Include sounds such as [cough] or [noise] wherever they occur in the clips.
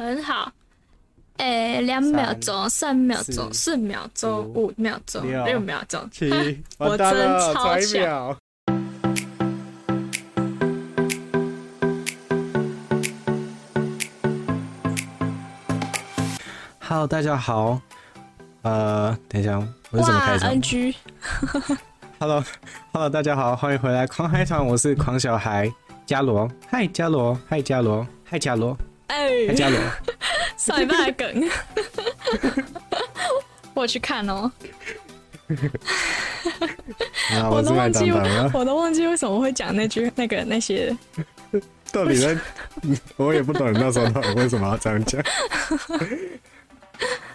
很好。哎，两秒钟，三秒钟，四四秒钟，五秒钟，六六秒钟，七，我真超强。Hello，大家好。呃，等一下，我是怎么开场？NG。[laughs] Hello，Hello，大家好，欢迎回来狂嗨团，我是狂小孩伽罗。嗨，伽罗，嗨，伽罗，嗨，伽罗，哎，嗨，伽罗。上一半的梗，[laughs] 我去看哦。我都忘记，我都忘记为什么会讲那句那个那些。[laughs] 到底在？[laughs] 我也不懂你那时候到底为什么要这样讲。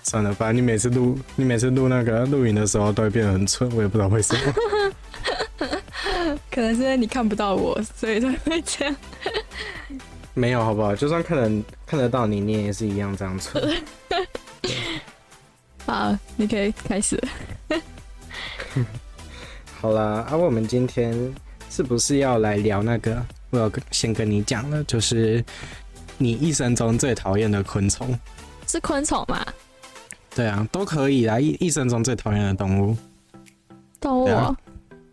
算了，反正你每次录，你每次录那个录影的时候都会变得很蠢，我也不知道为什么。可能是因为你看不到我，所以才会这样。没有，好不好？就算看得看得到你，你也是一样这样蠢。[laughs] 好，你可以开始。[laughs] 好啦，啊，我们今天是不是要来聊那个？我要先跟你讲了，就是你一生中最讨厌的昆虫。是昆虫吗？对啊，都可以啦。一一生中最讨厌的动物。动物、啊？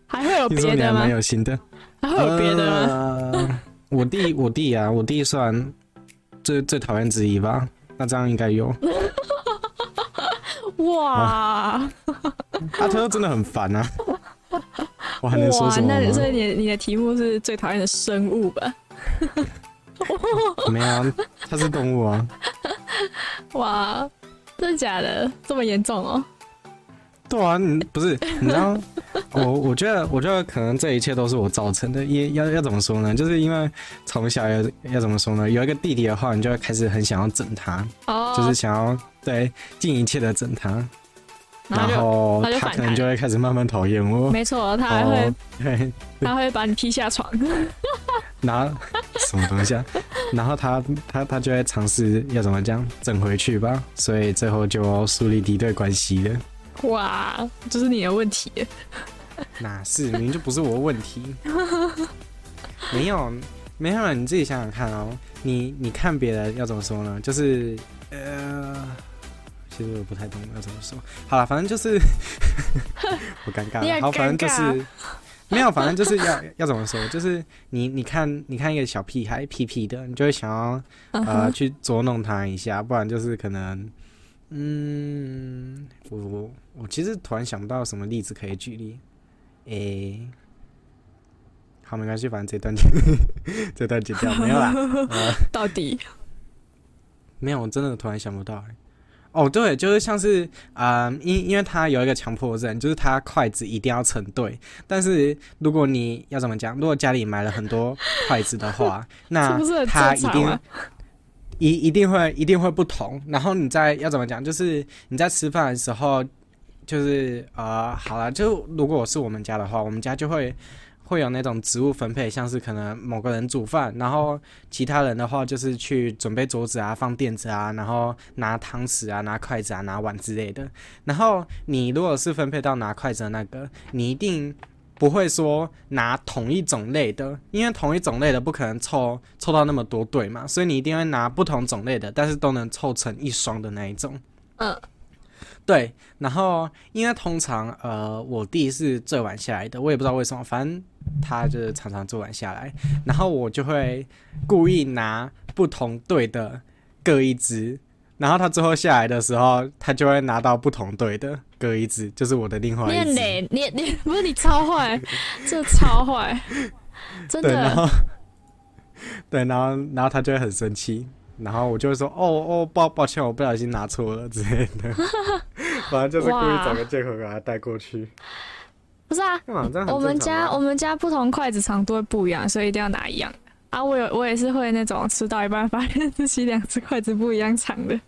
还会有别的吗？你还蛮有心的。还会有别的吗？呃我弟，我弟啊，我弟算最最讨厌之一吧。那这样应该有。[laughs] 哇！啊，他说真的很烦啊。我还能说什么？那所以你你的题目是最讨厌的生物吧？[laughs] 没有，它是动物啊。哇，真的假的？这么严重哦？对啊，你不是你知道，[laughs] 我我觉得我觉得可能这一切都是我造成的。也要要怎么说呢？就是因为从小要要怎么说呢？有一个弟弟的话，你就会开始很想要整他，oh. 就是想要对尽一切的整他，然后他可能就会开始慢慢讨厌我。没错，他还会对，他会把你踢下床，[laughs] 拿什么东西啊？然后他他他就会尝试要怎么讲整回去吧，所以最后就树立敌对关系了。哇，这是你的问题？哪是？明明就不是我的问题。[laughs] 没有，没有，你自己想想看哦。你你看别人要怎么说呢？就是呃，其实我不太懂要怎么说。好了，反正就是 [laughs] 我尴尬了。好，反正就是没有，反正就是要要怎么说？就是你你看你看一个小屁孩屁屁的，你就会想要呃去捉弄他一下，不然就是可能。嗯，我我我其实突然想不到什么例子可以举例。诶、欸，好，没关系，反正这段剪，[laughs] 这段剪掉没有啦。[laughs] 呃、到底没有，我真的突然想不到。哦，对，就是像是啊，因、呃、因为他有一个强迫症，就是他筷子一定要成对。但是如果你要怎么讲，如果家里买了很多筷子的话，[laughs] 那他一定。一一定会一定会不同，然后你在要怎么讲？就是你在吃饭的时候，就是呃，好了，就如果我是我们家的话，我们家就会会有那种职务分配，像是可能某个人煮饭，然后其他人的话就是去准备桌子啊、放垫子啊，然后拿汤匙啊、拿筷子啊、拿碗之类的。然后你如果是分配到拿筷子的那个，你一定。不会说拿同一种类的，因为同一种类的不可能凑凑到那么多对嘛，所以你一定会拿不同种类的，但是都能凑成一双的那一种。嗯，对。然后因为通常呃我弟是最晚下来的，我也不知道为什么，反正他就是常常最晚下来，然后我就会故意拿不同队的各一只。然后他最后下来的时候，他就会拿到不同队的各一只，就是我的另外一只。你你你不是你超坏，[laughs] 这超坏，真的。对，然后对，然后然后他就会很生气，然后我就会说：“哦哦，抱抱歉，我不小心拿错了之类的。[laughs] ”反正就是故意找个借口给他带过去。不是啊，我们家我们家不同筷子长度会不一样，所以一定要拿一样。啊，我有我也是会那种吃到一半发现自己两只筷子不一样长的。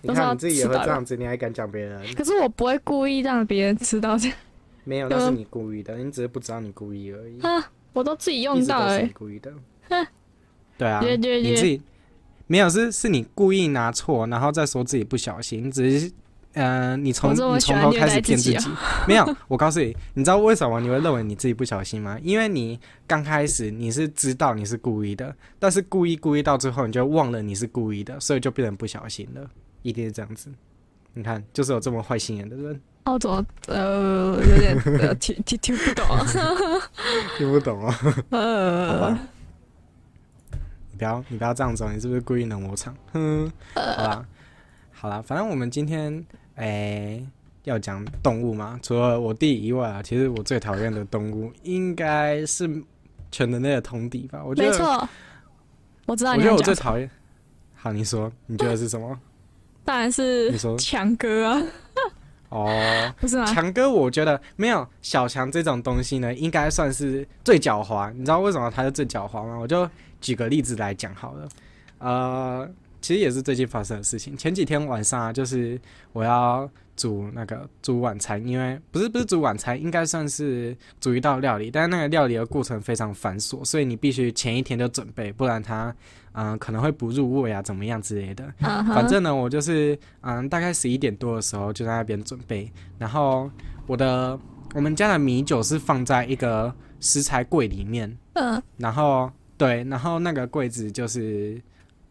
你看你自己也会这样子，你还敢讲别人？可是我不会故意让别人吃到这样。[laughs] 没有，那是你故意的，你只是不知道你故意而已。啊，我都自己用到哎、欸。故意的。[laughs] 对啊，对对对，你自己没有是是你故意拿错，然后再说自己不小心，只是嗯、呃，你从你从头开始骗自己，[laughs] 没有。我告诉你，你知道为什么你会认为你自己不小心吗？因为你刚开始你是知道你是故意的，但是故意故意到最后你就忘了你是故意的，所以就变成不小心了，一定是这样子。你看，就是有这么坏心眼的人。[laughs] 哦，怎么呃有点呃听听听不懂，听不懂啊？呃，好吧，你不要你不要这样子，你是不是故意冷我场？哼，好吧，好啦，反正我们今天。哎、欸，要讲动物吗？除了我弟以外啊，其实我最讨厌的动物应该是全人类的通敌吧？我觉得没错，我知道。我觉得我最讨厌。好，你说，你觉得是什么？[laughs] 当然是你说强哥啊。哦，[laughs] 不是吗？强哥，我觉得没有小强这种东西呢，应该算是最狡猾。你知道为什么他是最狡猾吗？我就举个例子来讲好了。呃。其实也是最近发生的事情。前几天晚上啊，就是我要煮那个煮晚餐，因为不是不是煮晚餐，应该算是煮一道料理，但是那个料理的过程非常繁琐，所以你必须前一天就准备，不然它嗯、呃、可能会不入味啊，怎么样之类的。Uh huh. 反正呢，我就是嗯大概十一点多的时候就在那边准备，然后我的我们家的米酒是放在一个食材柜里面，嗯、uh，huh. 然后对，然后那个柜子就是。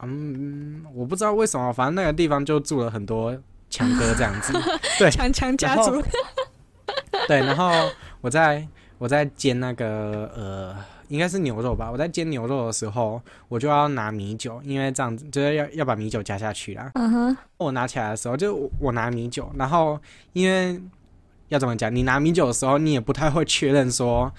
嗯，我不知道为什么，反正那个地方就住了很多强哥这样子，[laughs] 对，强强家族。对，然后我在我在煎那个呃，应该是牛肉吧。我在煎牛肉的时候，我就要拿米酒，因为这样子就是要要把米酒加下去啦。嗯哼。我拿起来的时候，就我，我拿米酒，然后因为要怎么讲，你拿米酒的时候，你也不太会确认说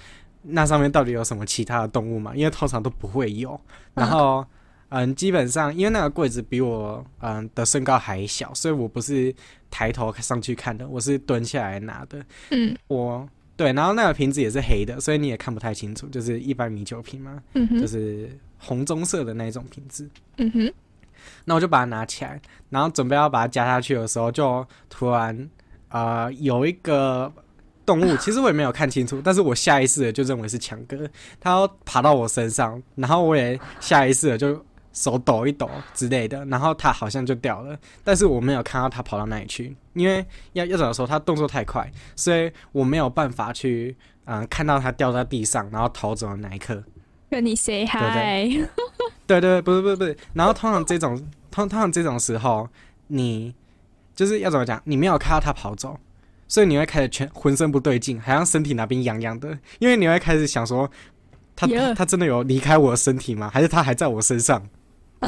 那上面到底有什么其他的动物嘛，因为通常都不会有。然后。嗯嗯，基本上因为那个柜子比我嗯的身高还小，所以我不是抬头上去看的，我是蹲下来拿的。嗯，我对，然后那个瓶子也是黑的，所以你也看不太清楚，就是一般米酒瓶嘛，嗯，就是红棕色的那种瓶子。嗯哼，那我就把它拿起来，然后准备要把它加下去的时候，就突然啊、呃、有一个动物，[gasps] 其实我也没有看清楚，但是我下意识的就认为是强哥，他要爬到我身上，然后我也下意识的就。手抖一抖之类的，然后他好像就掉了，但是我没有看到他跑到哪里去，因为要要走的时候他动作太快，所以我没有办法去嗯、呃、看到他掉在地上，然后逃走的那一刻。跟你 say hi。对对对，不是不是不是，然后通常这种通通常这种时候，你就是要怎么讲，你没有看到他跑走，所以你会开始全浑身不对劲，好像身体哪边痒痒的，因为你会开始想说，他他真的有离开我的身体吗？还是他还在我身上？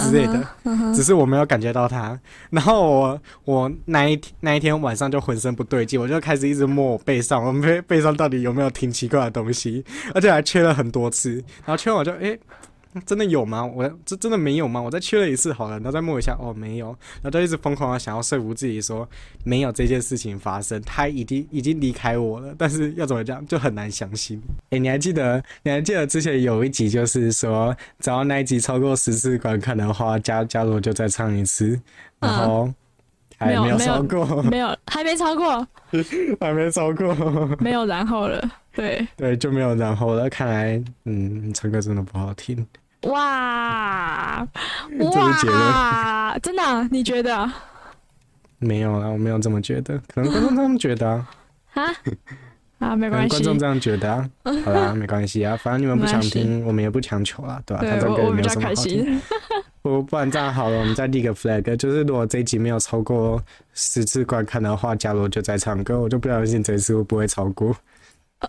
之类的，uh huh, uh huh. 只是我没有感觉到它。然后我我那一天那一天晚上就浑身不对劲，我就开始一直摸我背上，我背背上到底有没有挺奇怪的东西，而且还缺了很多次。然后缺完我就诶。欸 [laughs] 真的有吗？我这真的没有吗？我再确认一次好了，然后再摸一下，哦，没有，然后就一直疯狂的想要说服自己说没有这件事情发生，他已经已经离开我了，但是要怎么讲就很难相信。哎，你还记得？你还记得之前有一集就是说，只要那一集超过十次观看的话，加加入就再唱一次，然后还没有超过，没有，还没超过，[laughs] 还没超过，[laughs] 没有然后了，对对，就没有然后了。看来，嗯，唱歌真的不好听。哇 [laughs] 哇！真的、啊？你觉得？没有啊，我没有这么觉得，可能观众这么觉得啊。[laughs] 啊啊，没关系。观众这样觉得啊，[laughs] 好啦，没关系啊，反正你们不想听，我们也不强求啊，对吧？他这个没有什么好听。不，不然这样好了，我们再立个 flag，就是如果这一集没有超过十次观看的话，假如就在唱歌，我就不相信这次会不会超过。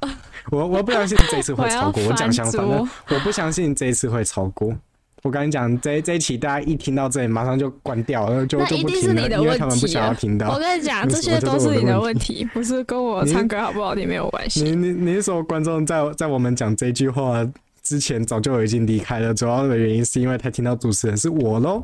[laughs] 我我不相信这一次会超过，我讲相反的，我不相信这一次会超过。我跟你讲，这这一期大家一听到这里，马上就关掉了，就就不听了，因为他们不想要听到。我跟你讲，[laughs] 这些都是你的问题，不是跟我唱歌好不好听没有关系。你你你是说观众在在我们讲这句话之前早就已经离开了？主要的原因是因为他听到主持人是我喽。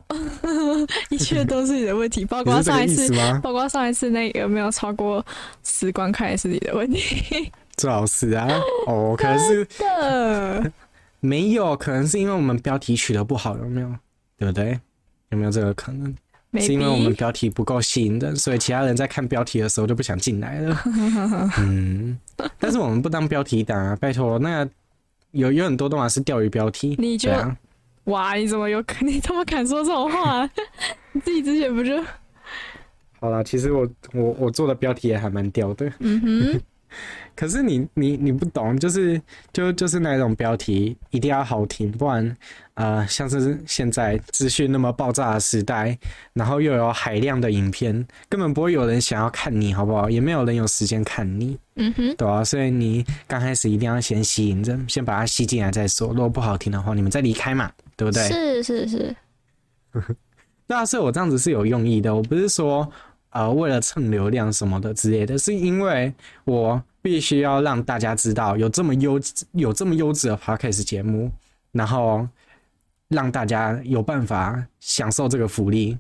[laughs] 一切都是你的问题，包括上一次，包括上一次那个没有超过十观看也是你的问题。最好是啊，[laughs] 哦，可能是的，没有，可能是因为我们标题取得不好，有没有？对不对？有没有这个可能？Maybe. 是因为我们标题不够吸引人，所以其他人在看标题的时候就不想进来了。[laughs] 嗯，但是我们不当标题党啊，拜托，那有有很多都嘛是钓鱼标题，你就样哇，你怎么有？你怎么敢说这种话？[laughs] 你自己之前不就？好啦，其实我我我做的标题也还蛮屌的。嗯哼。[laughs] 可是你你你不懂，就是就就是那种标题一定要好听，不然呃，像是现在资讯那么爆炸的时代，然后又有海量的影片，根本不会有人想要看你，好不好？也没有人有时间看你，嗯哼，对啊，所以你刚开始一定要先吸引着，先把它吸进来再说。如果不好听的话，你们再离开嘛，对不对？是是是。[laughs] 那啊，所以我这样子是有用意的，我不是说。呃，为了蹭流量什么的之类的，是因为我必须要让大家知道有这么优有这么优质的 podcast 节目，然后让大家有办法享受这个福利。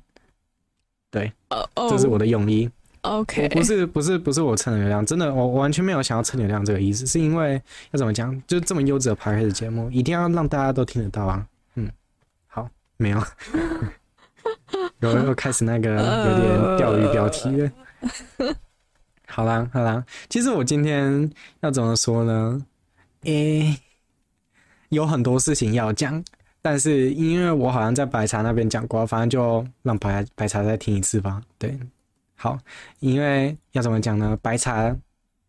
对，uh, oh, 这是我的用意。OK，不是不是不是我蹭流量，真的我我完全没有想要蹭流量这个意思，是因为要怎么讲，就这么优质的 podcast 节目，一定要让大家都听得到啊。嗯，好，没有。又又开始那个有点钓鱼标题了。[laughs] 好啦好啦，其实我今天要怎么说呢？诶、欸，有很多事情要讲，但是因为我好像在白茶那边讲过，反正就让白白茶再听一次吧。对，好，因为要怎么讲呢？白茶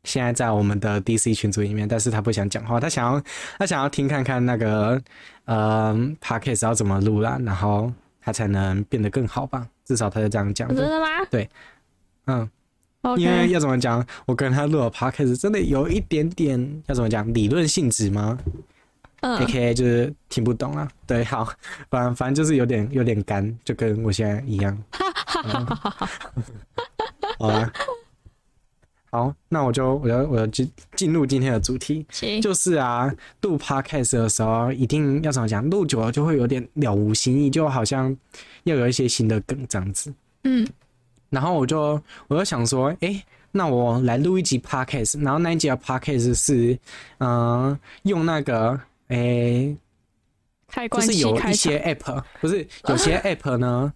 现在在我们的 DC 群组里面，但是他不想讲话，他想要他想要听看看那个呃 Podcast 要怎么录啦，然后。他才能变得更好吧，至少他是这样讲的。真的吗？对，嗯.因为要怎么讲，我跟他录了 podcast 真的有一点点要怎么讲理论性质吗？嗯，AKA 就是听不懂啊。对，好，反正反正就是有点有点干，就跟我现在一样。[laughs] 好啊。好，那我就我要我要进进入今天的主题，就是啊，录 podcast 的时候一定要怎么讲？录久了就会有点了无新意，就好像要有一些新的梗这样子。嗯，然后我就我就想说，哎、欸，那我来录一集 podcast，然后那一集的 podcast 是，嗯、呃，用那个，哎、欸，就是有一些 app，不是有些 [laughs] app 呢？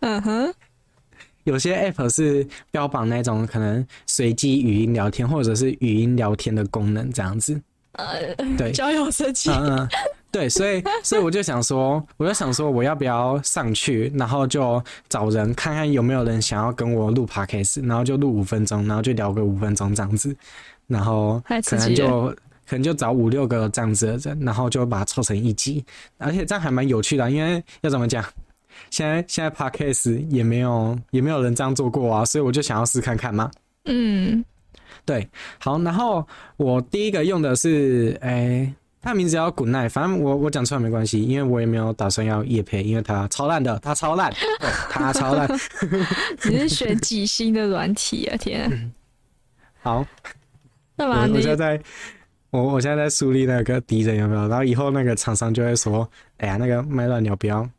嗯哼。有些 app 是标榜那种可能随机语音聊天或者是语音聊天的功能，这样子。呃，对，交友设计。嗯嗯，对，所以所以我就想说，我就想说，我要不要上去，然后就找人看看有没有人想要跟我录 podcast，然后就录五分钟，然后就聊个五分钟这样子，然后可能就可能就找五六个这样子的人，然后就把它凑成一集，而且这样还蛮有趣的，因为要怎么讲？现在现在 Podcast 也没有也没有人这样做过啊，所以我就想要试看看嘛。嗯，对，好，然后我第一个用的是，诶、欸，它名字叫 Good Night，反正我我讲出来没关系，因为我也没有打算要夜配，因为它超烂的，它超烂，它 [laughs] 超烂。[laughs] 你是选几星的软体啊？天啊！好，那么我现在我我现在在树立那个敌人有没有？然后以后那个厂商就会说，哎呀，那个麦乱鸟标。别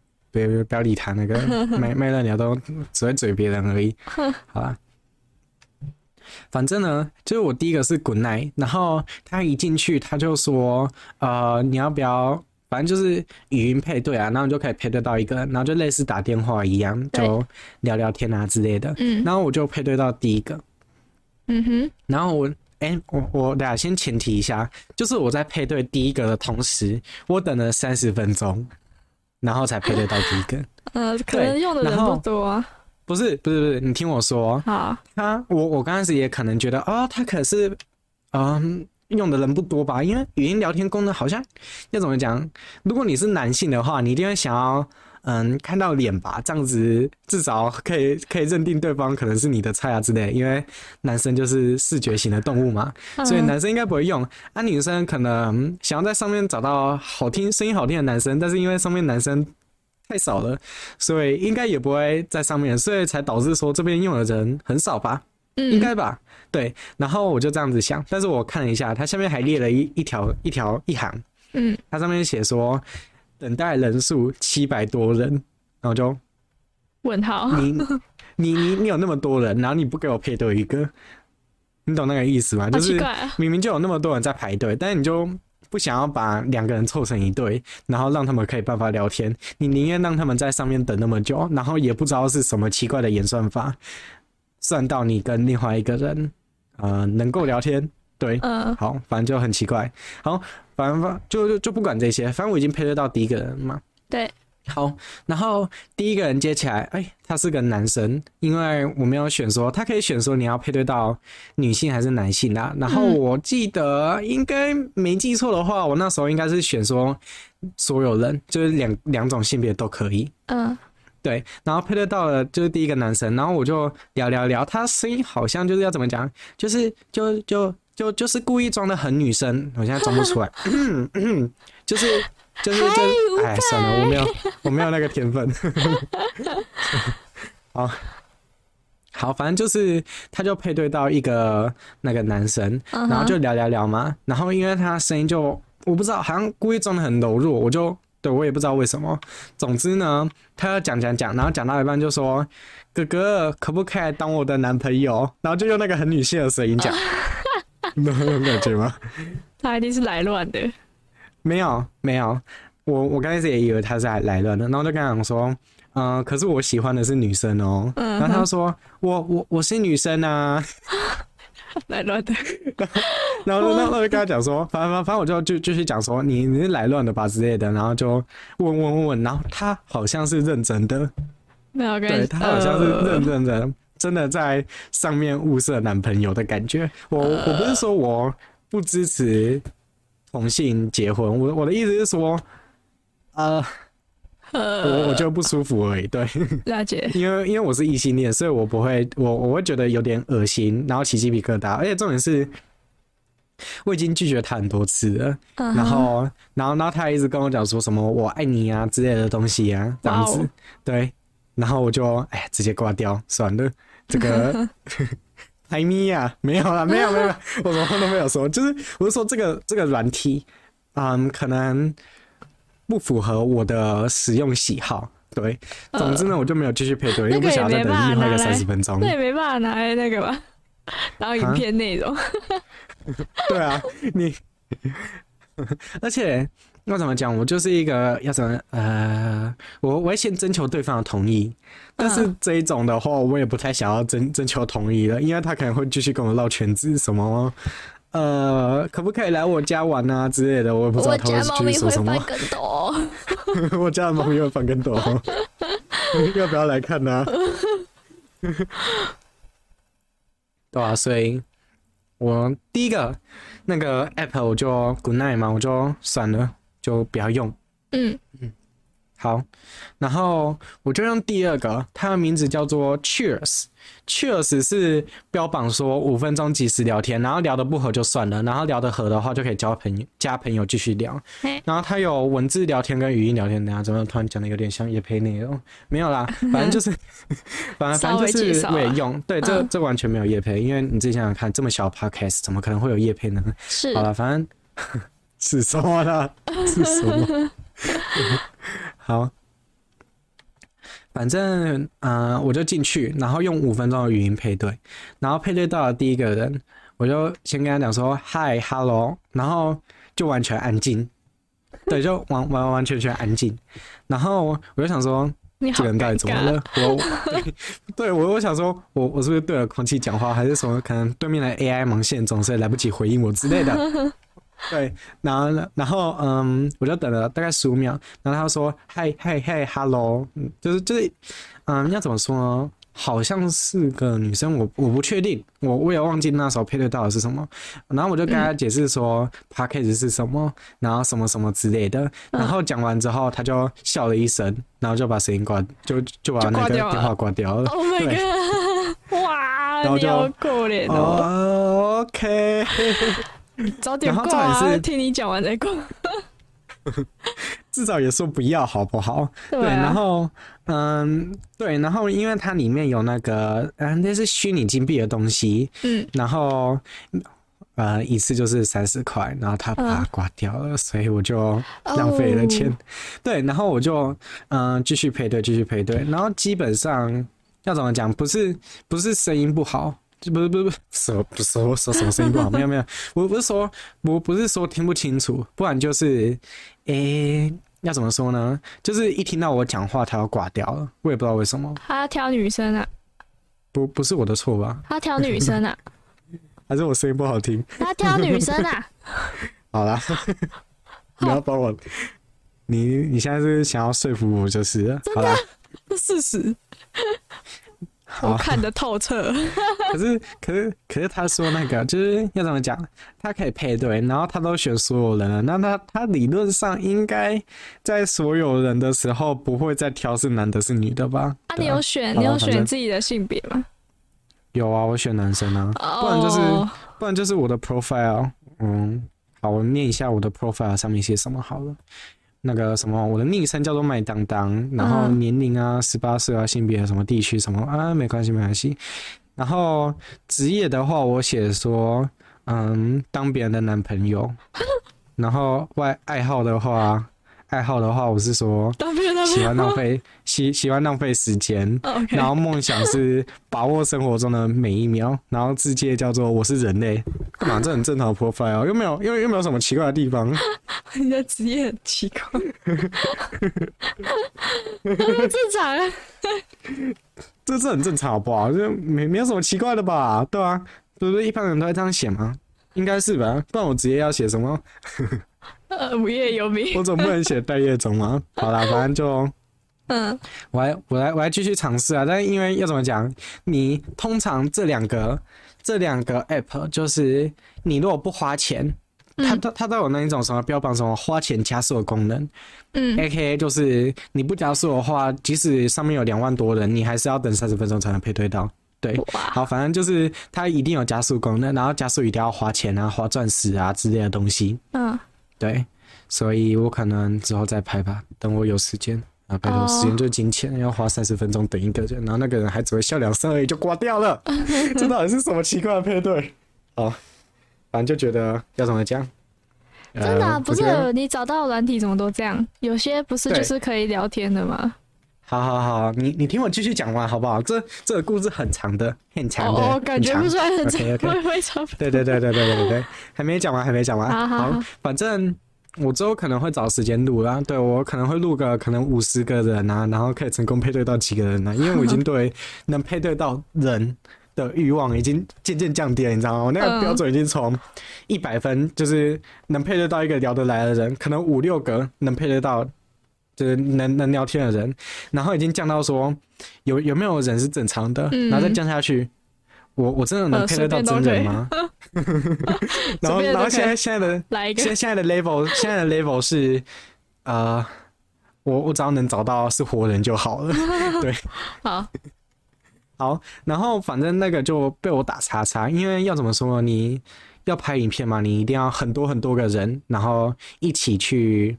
不要理他，那个麦麦乐鸟都只会嘴别人而已。好吧，反正呢，就是我第一个是 Good Night，然后他一进去他就说，呃，你要不要？反正就是语音配对啊，然后你就可以配对到一个，然后就类似打电话一样，就聊聊天啊之类的。嗯，然后我就配对到第一个。嗯哼，然后我，哎、我我俩先前提一下，就是我在配对第一个的同时，我等了三十分钟。然后才配得到第一个，[laughs] 呃，可能用的人不多啊。不是不是不是，你听我说。好，他我我刚开始也可能觉得，哦，他可是，嗯，用的人不多吧？因为语音聊天功能好像要怎么讲？如果你是男性的话，你一定会想要。嗯，看到脸吧，这样子至少可以可以认定对方可能是你的菜啊之类。因为男生就是视觉型的动物嘛，所以男生应该不会用。啊，女生可能想要在上面找到好听声音好听的男生，但是因为上面男生太少了，所以应该也不会在上面，所以才导致说这边用的人很少吧？嗯，应该吧？对。然后我就这样子想，但是我看了一下，它下面还列了一一条一条一行，嗯，它上面写说。等待人数七百多人，然后就问号。你你你你有那么多人，然后你不给我配对一个，你懂那个意思吗？就是明明就有那么多人在排队，但是你就不想要把两个人凑成一对，然后让他们可以办法聊天。你宁愿让他们在上面等那么久，然后也不知道是什么奇怪的演算法，算到你跟另外一个人呃能够聊天。对，嗯，好，反正就很奇怪。好。反正就就就不管这些，反正我已经配对到第一个人嘛。对。好，然后第一个人接起来，哎，他是个男生，因为我没有选说，他可以选说你要配对到女性还是男性啦。然后我记得应该没记错的话，我那时候应该是选说所有人，就是两两种性别都可以。嗯，对。然后配对到了就是第一个男生，然后我就聊聊聊，他声音好像就是要怎么讲，就是就就就就是故意装的很女生，我现在装不出来，[laughs] 就是。就是就哎，算了，我没有我没有那个天分。[laughs] 好，好，反正就是他就配对到一个那个男生，然后就聊聊聊嘛。然后因为他声音就我不知道，好像故意装的很柔弱，我就对我也不知道为什么。总之呢，他要讲讲讲，然后讲到一半就说：“哥哥，可不可以当我的男朋友？”然后就用那个很女性的声音讲，[laughs] [laughs] 有那种感觉吗？[laughs] 他一定是来乱的。没有没有，我我刚开始也以为他是来来乱的，然后就跟他讲说，嗯、呃，可是我喜欢的是女生哦、喔，嗯、然后他就说，我我我是女生啊，[laughs] 来乱的，然后然后我就跟他讲说，反正反正我就就继续讲说，你你是来乱的吧之类的，然后就问问问问，然后他好像是认真的，没有，对他好像是认真的，呃、真的在上面物色男朋友的感觉，我我不是说我不支持。同性结婚，我我的意思是说，呃，我我就不舒服而已。对，了解。[laughs] 因为因为我是异性恋，所以我不会，我我会觉得有点恶心，然后起鸡皮疙瘩。而且重点是，我已经拒绝他很多次了。Uh huh. 然后，然后，然后他还一直跟我讲说什么“我爱你”啊之类的东西啊，这样子。对，然后我就哎，直接挂掉算了。这个。[laughs] 艾米呀，没有啦，没有没有，[laughs] 我什么都没有说，就是我是说这个这个软体，嗯，可能不符合我的使用喜好，对，总之呢，我就没有继续配对，因为不想再等另外一个三十分钟，那也没办法拿来那个吧，[laughs] 当影片内容，对啊，你，而且。那怎么讲？我就是一个要怎么呃，我我会先征求对方的同意，但是这一种的话，我也不太想要征征求同意了，因为他可能会继续跟我绕圈子，什么呃，可不可以来我家玩啊之类的，我也不知道他会继续说什么。[laughs] 我家的猫咪会翻跟斗，我家的猫咪会翻跟斗，要不要来看呢、啊？[laughs] 对啊，所以我第一个那个 app 我就 good night 嘛，我就算了。就不要用。嗯嗯，好，然后我就用第二个，它的名字叫做 Cheers。Cheers 是标榜说五分钟即时聊天，然后聊得不合就算了，然后聊得合的话就可以交朋友，加朋友继续聊。然后它有文字聊天跟语音聊天，等下怎么突然讲的有点像业配内容？没有啦，[laughs] 反正就是，[laughs] 反正反正就是我也用。对，这这完全没有叶配，因为你自己想想看，这么小 Podcast 怎么可能会有叶配呢？是，好了，反正。是什么呢？[laughs] 是什么？[laughs] 好，反正嗯、呃，我就进去，然后用五分钟的语音配对，然后配对到了第一个人，我就先跟他讲说嗨，hello，然后就完全安静，对，就完完完全全安静，然后我就想说，这个人到底怎么了？我 [laughs] 对，我我想说，我我是不是对着空气讲话，还是什么？可能对面的 AI 忙线总是来不及回应我之类的。[laughs] 对，然后，然后，嗯，我就等了大概十五秒，然后他说：“嗨，嗨，嗨，hello，嗯，就是，就是，嗯，要怎么说呢？好像是个女生，我我不确定，我我也忘记那时候配对到的是什么。然后我就跟他解释说，Podcast 是什么，然后什么什么之类的。然后讲完之后，他就笑了一声，然后就把声音关，就就把那个电话挂掉了。Oh my god！哇，然后就好可怜哦。OK。[laughs] 早点挂啊！听你讲完再挂。至少也说不要，好不好？对，啊、对，然后，嗯，对，然后，因为它里面有那个，嗯，那是虚拟金币的东西，嗯，然后，呃，一次就是三十块，然后他把它刮掉了，嗯、所以我就浪费了钱。哦、对，然后我就，嗯，继续配对，继续配对，然后基本上要怎么讲？不是，不是声音不好。就不是不是不是说不是说说什么声音不好，没有没有，我不是说我不是说听不清楚，不然就是，诶、欸，要怎么说呢？就是一听到我讲话，他要挂掉了，我也不知道为什么。他要挑女生啊？不不是我的错吧？他挑女生啊？[laughs] 还是我声音不好听？他挑女生啊？[laughs] 好啦，你要帮我，你你现在是想要说服我就是了，真的，是事实。我看得透彻。[laughs] 可是可是可是他说那个就是要怎么讲？他可以配对，然后他都选所有人了，那他他理论上应该在所有人的时候不会再挑是男的是女的吧？啊，你有选你有选自己的性别吗？有啊，我选男生啊，不然就是不然就是我的 profile。嗯，好，我念一下我的 profile 上面写什么好了。那个什么，我的昵称叫做麦当当，然后年龄啊，十八岁啊，性别什么地区什么啊，没关系没关系。然后职业的话，我写说，嗯，当别人的男朋友。[laughs] 然后外爱好的话。爱好的话，我是说喜欢浪费 [laughs] 喜喜欢浪费时间.然后梦想是把握生活中的每一秒，然后自介叫做我是人类，干嘛？这很正常的 profile，又没有又又没有什么奇怪的地方。[laughs] 你的职业很奇怪，很正常啊，[laughs] 这是很正常好不好？就没没有什么奇怪的吧？对啊，不是一般人都会这样写吗？应该是吧？不然我职业要写什么？呃，[laughs] 无业游民，我总不能写待业中吗？[laughs] 好啦，反正就，嗯，我来，我来，我来继续尝试啊。但是因为要怎么讲，你通常这两个这两个 app，就是你如果不花钱，它它它都有那一种什么标榜什么花钱加速的功能，嗯，AKA 就是你不加速的话，即使上面有两万多人，你还是要等三十分钟才能配对到。对，好，反正就是它一定有加速功能，然后加速一定要花钱啊，花钻石啊之类的东西，嗯。对，所以我可能之后再拍吧。等我有时间啊，拜托，时间就是金钱，要花三十分钟等一个人，然后那个人还只会笑两声而已就挂掉了。[laughs] 这到底是什么奇怪的配对？哦，反正就觉得要怎么讲？真的、啊、不是你找到软体怎么都这样？有些不是就是可以聊天的吗？好好好，你你听我继续讲完好不好？这这个故事很长的，很长的，哦，感觉不出来很长，会会长。对对对对对对对，还没讲完，还没讲完。好，好，反正我之后可能会找时间录啦。对，我可能会录个可能五十个人啊，然后可以成功配对到几个人呢？因为我已经对能配对到人的欲望已经渐渐降低了，你知道吗？我那个标准已经从一百分，就是能配对到一个聊得来的人，可能五六个能配对到。就是能能聊天的人，然后已经降到说有有没有人是正常的，嗯、然后再降下去，我我真的能配得到真人吗？[laughs] 然后然后现在现在的现现在的 level 现在的 level 是呃，我我只要能找到是活人就好了，[laughs] 对，[laughs] 好，好，然后反正那个就被我打叉叉，因为要怎么说呢？你要拍影片嘛，你一定要很多很多个人，然后一起去。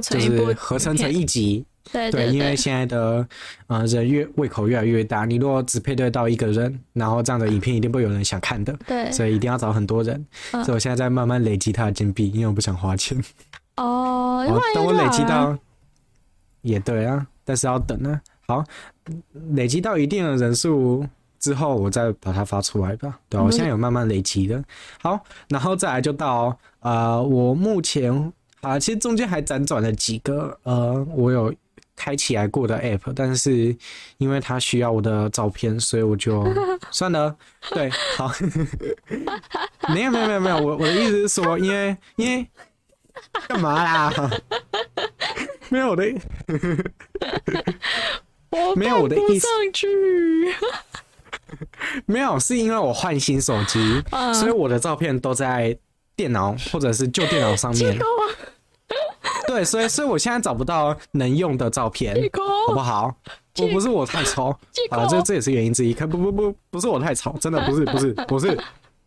就是合成成一集，对对，因为现在的呃人越胃口越来越大，你如果只配对到一个人，然后这样的影片一定不会有人想看的，[laughs] 对，所以一定要找很多人。所以我现在在慢慢累积他的金币，因为我不想花钱。哦，等我累积到，也对啊，但是要等啊。好，累积到一定的人数之后，我再把它发出来吧。对，我现在有慢慢累积的。好，然后再来就到呃，我目前。啊，其实中间还辗转了几个，呃，我有开起来过的 app，但是因为它需要我的照片，所以我就 [laughs] 算了。对，好，[laughs] 没有没有没有没有，我我的意思是说，因为因为干嘛啦？没有我的，没有我的意思。没有，是因为我换新手机，所以我的照片都在电脑或者是旧电脑上面。[laughs] 对，所以所以我现在找不到能用的照片，好不好？不不是我太丑啊，这这也是原因之一。可不不不，不是我太丑，真的不是不是不是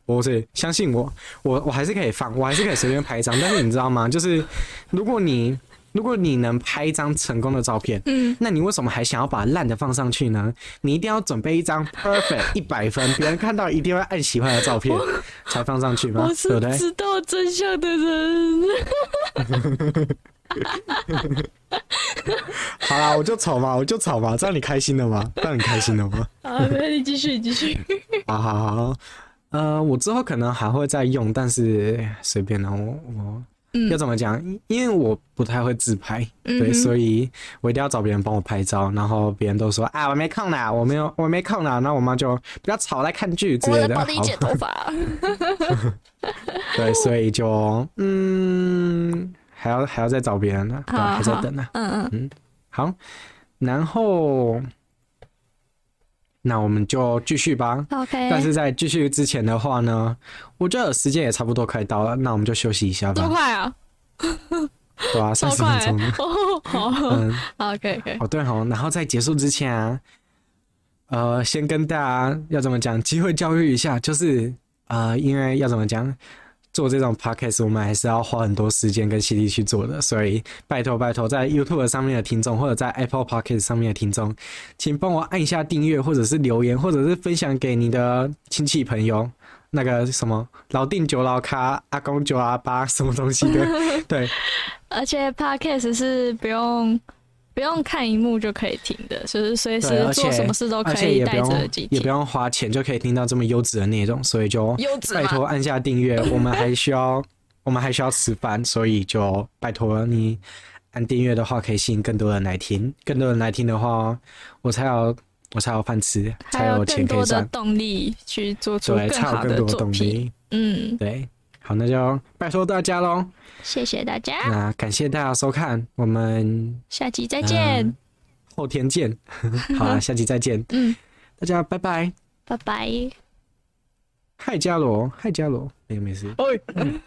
不是，相信我，我我还是可以放，我还是可以随便拍一张。但是你知道吗？就是如果你。如果你能拍一张成功的照片，嗯，那你为什么还想要把烂的放上去呢？你一定要准备一张 perfect [laughs] 一百分，别人看到一定会按喜欢的照片才放上去吗？对不对？知道真相的人。[laughs] 好啦，我就吵嘛，我就吵嘛，这样你开心了吗？这样你开心了吗？好，那你继续，继续。[laughs] 好好好，呃，我之后可能还会再用，但是随便啦，我我。要怎么讲？因为我不太会自拍，对，所以我一定要找别人帮我拍照。然后别人都说：“啊，我没空啦，我没有，我没空啦。”然后我妈就比较吵，来看剧之类的。我在帮你剪头发。对，所以就嗯，还要还要再找别人呢，对，还在等呢。嗯嗯嗯，好，然后那我们就继续吧。OK。但是在继续之前的话呢，我觉得时间也差不多快到了，那我们就休息一下吧。多快啊！[laughs] 对啊，三十分钟。[laughs] 哦，好，嗯，好，可以可以。哦，对哦，然后在结束之前啊，呃，先跟大家要怎么讲，机会教育一下，就是呃，因为要怎么讲。做这种 podcast，我们还是要花很多时间跟心力去做的，所以拜托拜托，在 YouTube 上面的听众或者在 Apple Podcast 上面的听众，请帮我按一下订阅，或者是留言，或者是分享给你的亲戚朋友，那个什么老定九老卡阿公九阿八什么东西的，[laughs] 对。而且 podcast 是不用。不用看荧幕就可以听的，就是随时做什么事都可以带着耳机，也不用花钱就可以听到这么优质的内容，所以就拜托按下订阅。我们还需要，[laughs] 我们还需要吃饭，所以就拜托你按订阅的话，可以吸引更多人来听，更多人来听的话，我才有我才有饭吃，才有钱可以赚，的动力去做出更好的作品。嗯，对。好，那就拜托大家喽！谢谢大家。那感谢大家收看，我们下期再见，呃、后天见。[laughs] 好啊，下期再见。嗯，大家拜拜，拜拜。嗨，伽罗，嗨，伽罗，没有没事。嗯